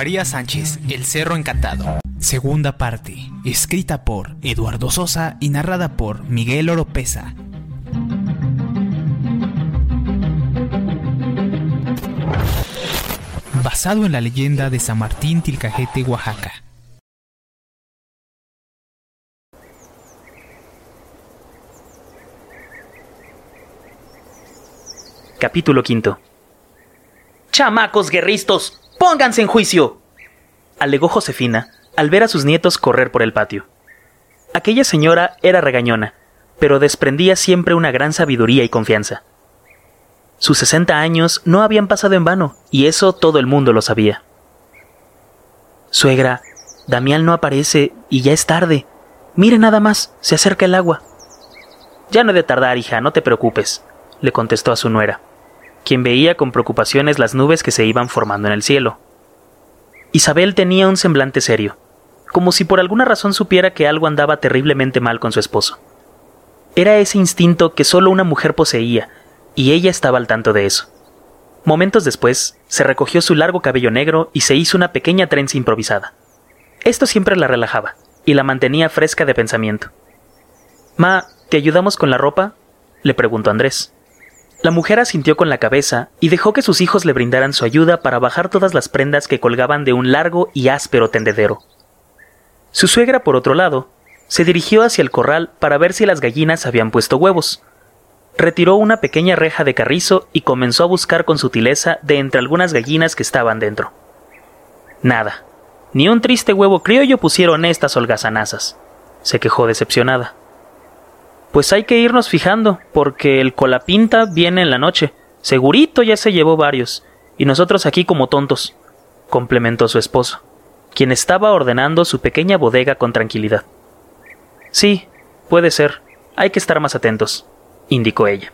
María Sánchez, El Cerro Encantado. Segunda parte, escrita por Eduardo Sosa y narrada por Miguel Oropesa. Basado en la leyenda de San Martín Tilcajete, Oaxaca. Capítulo quinto. Chamacos guerristos, pónganse en juicio. alegó Josefina al ver a sus nietos correr por el patio. Aquella señora era regañona, pero desprendía siempre una gran sabiduría y confianza. Sus sesenta años no habían pasado en vano, y eso todo el mundo lo sabía. Suegra, Damián no aparece y ya es tarde. Mire nada más, se acerca el agua. Ya no he de tardar, hija, no te preocupes, le contestó a su nuera, quien veía con preocupaciones las nubes que se iban formando en el cielo. Isabel tenía un semblante serio, como si por alguna razón supiera que algo andaba terriblemente mal con su esposo. Era ese instinto que solo una mujer poseía, y ella estaba al tanto de eso. Momentos después, se recogió su largo cabello negro y se hizo una pequeña trenza improvisada. Esto siempre la relajaba, y la mantenía fresca de pensamiento. Ma, ¿te ayudamos con la ropa? le preguntó Andrés. La mujer asintió con la cabeza y dejó que sus hijos le brindaran su ayuda para bajar todas las prendas que colgaban de un largo y áspero tendedero. Su suegra, por otro lado, se dirigió hacia el corral para ver si las gallinas habían puesto huevos. Retiró una pequeña reja de carrizo y comenzó a buscar con sutileza de entre algunas gallinas que estaban dentro. Nada. Ni un triste huevo criollo pusieron estas holgazanazas. Se quejó decepcionada. Pues hay que irnos fijando, porque el colapinta viene en la noche. Segurito ya se llevó varios, y nosotros aquí como tontos, complementó su esposo, quien estaba ordenando su pequeña bodega con tranquilidad. Sí, puede ser. Hay que estar más atentos, indicó ella.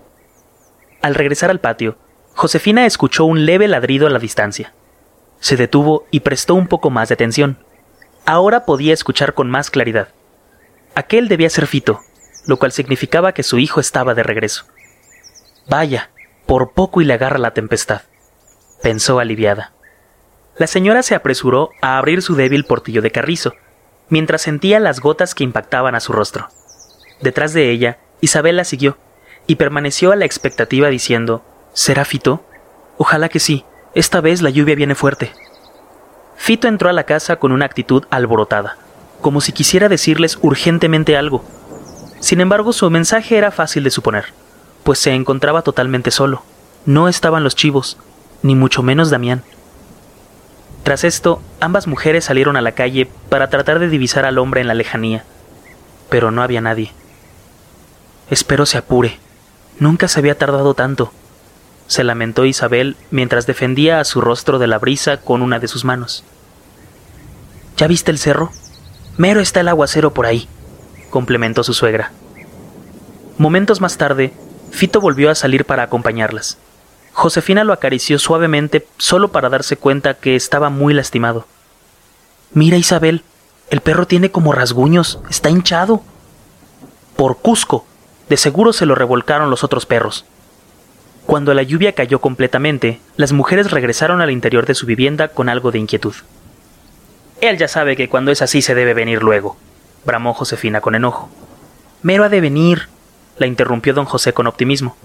Al regresar al patio, Josefina escuchó un leve ladrido a la distancia. Se detuvo y prestó un poco más de atención. Ahora podía escuchar con más claridad. Aquel debía ser Fito, lo cual significaba que su hijo estaba de regreso. Vaya, por poco y le agarra la tempestad, pensó aliviada. La señora se apresuró a abrir su débil portillo de carrizo, mientras sentía las gotas que impactaban a su rostro. Detrás de ella, Isabel la siguió, y permaneció a la expectativa diciendo ¿Será Fito? Ojalá que sí. Esta vez la lluvia viene fuerte. Fito entró a la casa con una actitud alborotada, como si quisiera decirles urgentemente algo. Sin embargo, su mensaje era fácil de suponer, pues se encontraba totalmente solo. No estaban los chivos, ni mucho menos Damián. Tras esto, ambas mujeres salieron a la calle para tratar de divisar al hombre en la lejanía, pero no había nadie. Espero se apure. Nunca se había tardado tanto, se lamentó Isabel mientras defendía a su rostro de la brisa con una de sus manos. ¿Ya viste el cerro? Mero está el aguacero por ahí, complementó su suegra. Momentos más tarde, Fito volvió a salir para acompañarlas. Josefina lo acarició suavemente solo para darse cuenta que estaba muy lastimado. Mira, Isabel, el perro tiene como rasguños, está hinchado. Por Cusco, de seguro se lo revolcaron los otros perros. Cuando la lluvia cayó completamente, las mujeres regresaron al interior de su vivienda con algo de inquietud. Él ya sabe que cuando es así se debe venir luego, bramó Josefina con enojo. Mero ha de venir, la interrumpió don José con optimismo.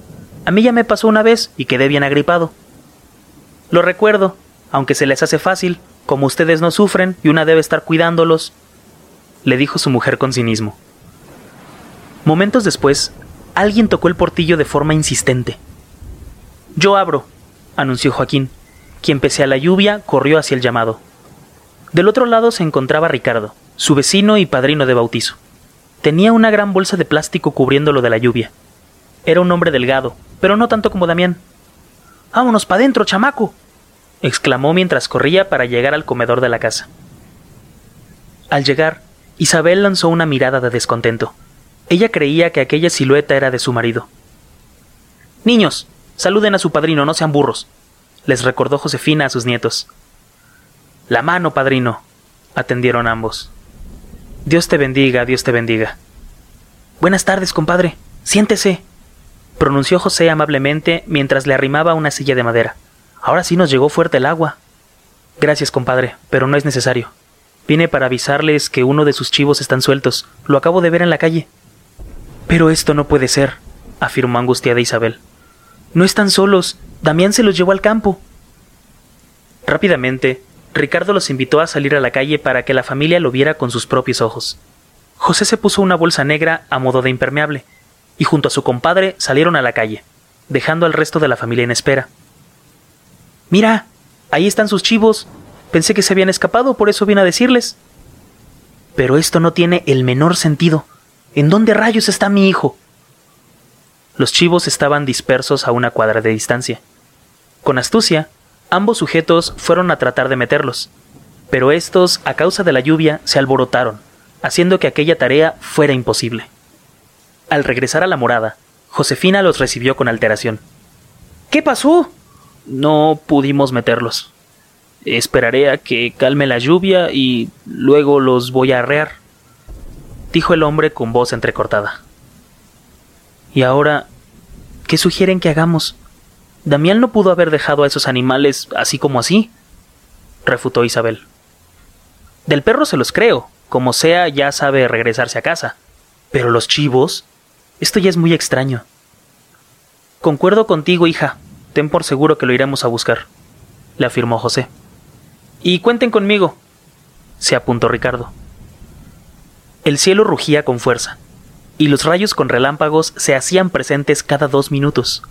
A mí ya me pasó una vez y quedé bien agripado. Lo recuerdo, aunque se les hace fácil, como ustedes no sufren y una debe estar cuidándolos, le dijo su mujer con cinismo. Momentos después, alguien tocó el portillo de forma insistente. Yo abro, anunció Joaquín, quien pese a la lluvia corrió hacia el llamado. Del otro lado se encontraba Ricardo, su vecino y padrino de bautizo. Tenía una gran bolsa de plástico cubriéndolo de la lluvia. Era un hombre delgado, pero no tanto como Damián. Vámonos para adentro, chamaco. exclamó mientras corría para llegar al comedor de la casa. Al llegar, Isabel lanzó una mirada de descontento. Ella creía que aquella silueta era de su marido. Niños, saluden a su padrino, no sean burros, les recordó Josefina a sus nietos. La mano, padrino, atendieron ambos. Dios te bendiga, Dios te bendiga. Buenas tardes, compadre. Siéntese, pronunció José amablemente mientras le arrimaba una silla de madera. Ahora sí nos llegó fuerte el agua. Gracias, compadre, pero no es necesario. Vine para avisarles que uno de sus chivos están sueltos. Lo acabo de ver en la calle. Pero esto no puede ser, afirmó angustiada Isabel. No están solos. Damián se los llevó al campo. Rápidamente, Ricardo los invitó a salir a la calle para que la familia lo viera con sus propios ojos. José se puso una bolsa negra a modo de impermeable, y junto a su compadre salieron a la calle, dejando al resto de la familia en espera. Mira, ahí están sus chivos. Pensé que se habían escapado, por eso vine a decirles. Pero esto no tiene el menor sentido. ¿En dónde rayos está mi hijo? Los chivos estaban dispersos a una cuadra de distancia. Con astucia, ambos sujetos fueron a tratar de meterlos, pero estos, a causa de la lluvia, se alborotaron, haciendo que aquella tarea fuera imposible. Al regresar a la morada, Josefina los recibió con alteración. ¿Qué pasó? No pudimos meterlos. Esperaré a que calme la lluvia y luego los voy a arrear, dijo el hombre con voz entrecortada. ¿Y ahora qué sugieren que hagamos? Damián no pudo haber dejado a esos animales así como así, refutó Isabel. Del perro se los creo, como sea ya sabe regresarse a casa. Pero los chivos. Esto ya es muy extraño. Concuerdo contigo, hija. Ten por seguro que lo iremos a buscar, le afirmó José. Y cuenten conmigo, se apuntó Ricardo. El cielo rugía con fuerza, y los rayos con relámpagos se hacían presentes cada dos minutos.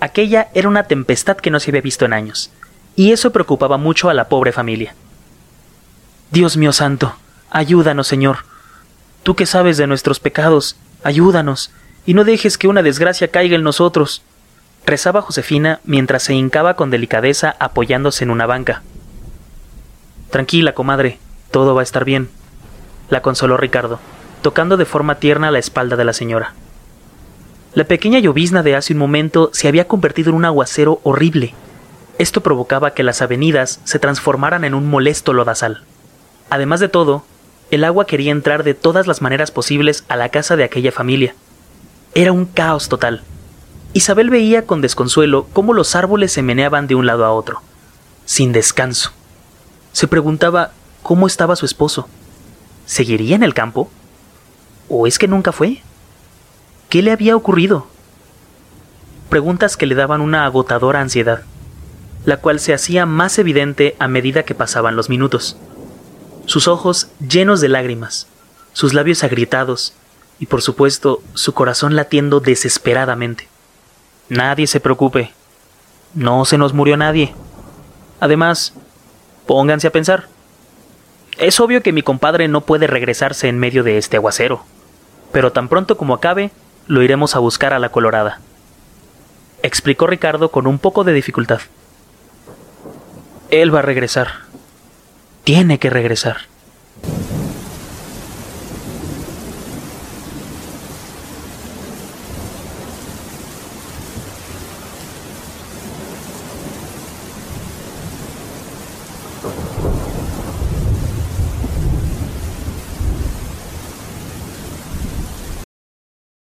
Aquella era una tempestad que no se había visto en años, y eso preocupaba mucho a la pobre familia. Dios mío santo, ayúdanos, Señor. Tú que sabes de nuestros pecados, ayúdanos, y no dejes que una desgracia caiga en nosotros rezaba Josefina mientras se hincaba con delicadeza apoyándose en una banca. Tranquila, comadre, todo va a estar bien, la consoló Ricardo, tocando de forma tierna la espalda de la señora. La pequeña llovizna de hace un momento se había convertido en un aguacero horrible. Esto provocaba que las avenidas se transformaran en un molesto lodazal. Además de todo, el agua quería entrar de todas las maneras posibles a la casa de aquella familia. Era un caos total. Isabel veía con desconsuelo cómo los árboles se meneaban de un lado a otro, sin descanso. Se preguntaba cómo estaba su esposo. ¿Seguiría en el campo? ¿O es que nunca fue? ¿Qué le había ocurrido? Preguntas que le daban una agotadora ansiedad, la cual se hacía más evidente a medida que pasaban los minutos. Sus ojos llenos de lágrimas, sus labios agrietados y por supuesto su corazón latiendo desesperadamente. Nadie se preocupe. No se nos murió nadie. Además, pónganse a pensar. Es obvio que mi compadre no puede regresarse en medio de este aguacero, pero tan pronto como acabe, lo iremos a buscar a la Colorada. Explicó Ricardo con un poco de dificultad. Él va a regresar. Tiene que regresar.